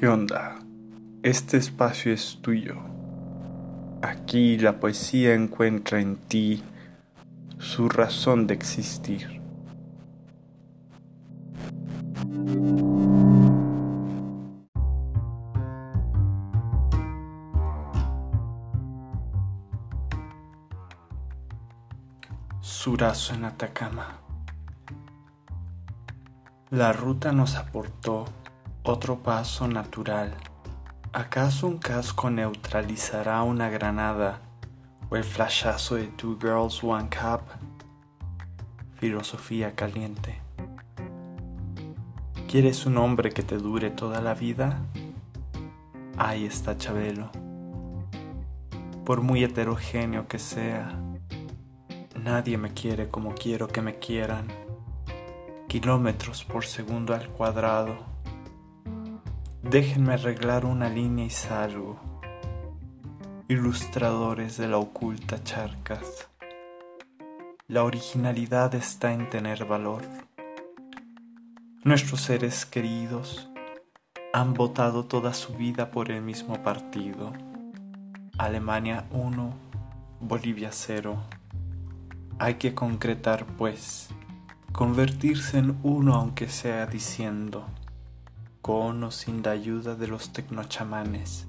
¿Qué onda? Este espacio es tuyo. Aquí la poesía encuentra en ti su razón de existir. Surazo en Atacama. La ruta nos aportó otro paso natural. ¿Acaso un casco neutralizará una granada o el flashazo de Two Girls One Cup? Filosofía caliente. ¿Quieres un hombre que te dure toda la vida? Ahí está Chabelo. Por muy heterogéneo que sea, nadie me quiere como quiero que me quieran. Kilómetros por segundo al cuadrado Déjenme arreglar una línea y salgo. Ilustradores de la oculta charcas. La originalidad está en tener valor. Nuestros seres queridos han votado toda su vida por el mismo partido. Alemania 1, Bolivia 0. Hay que concretar, pues, convertirse en uno aunque sea diciendo con o sin la ayuda de los tecnochamanes,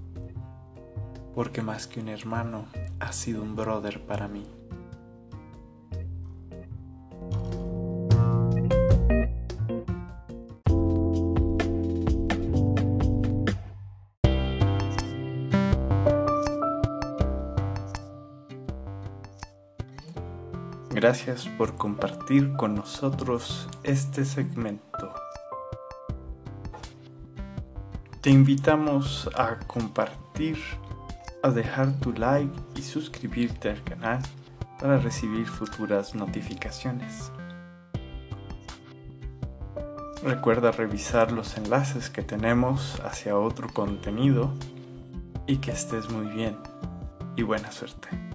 porque más que un hermano, ha sido un brother para mí. Gracias por compartir con nosotros este segmento. Te invitamos a compartir, a dejar tu like y suscribirte al canal para recibir futuras notificaciones. Recuerda revisar los enlaces que tenemos hacia otro contenido y que estés muy bien y buena suerte.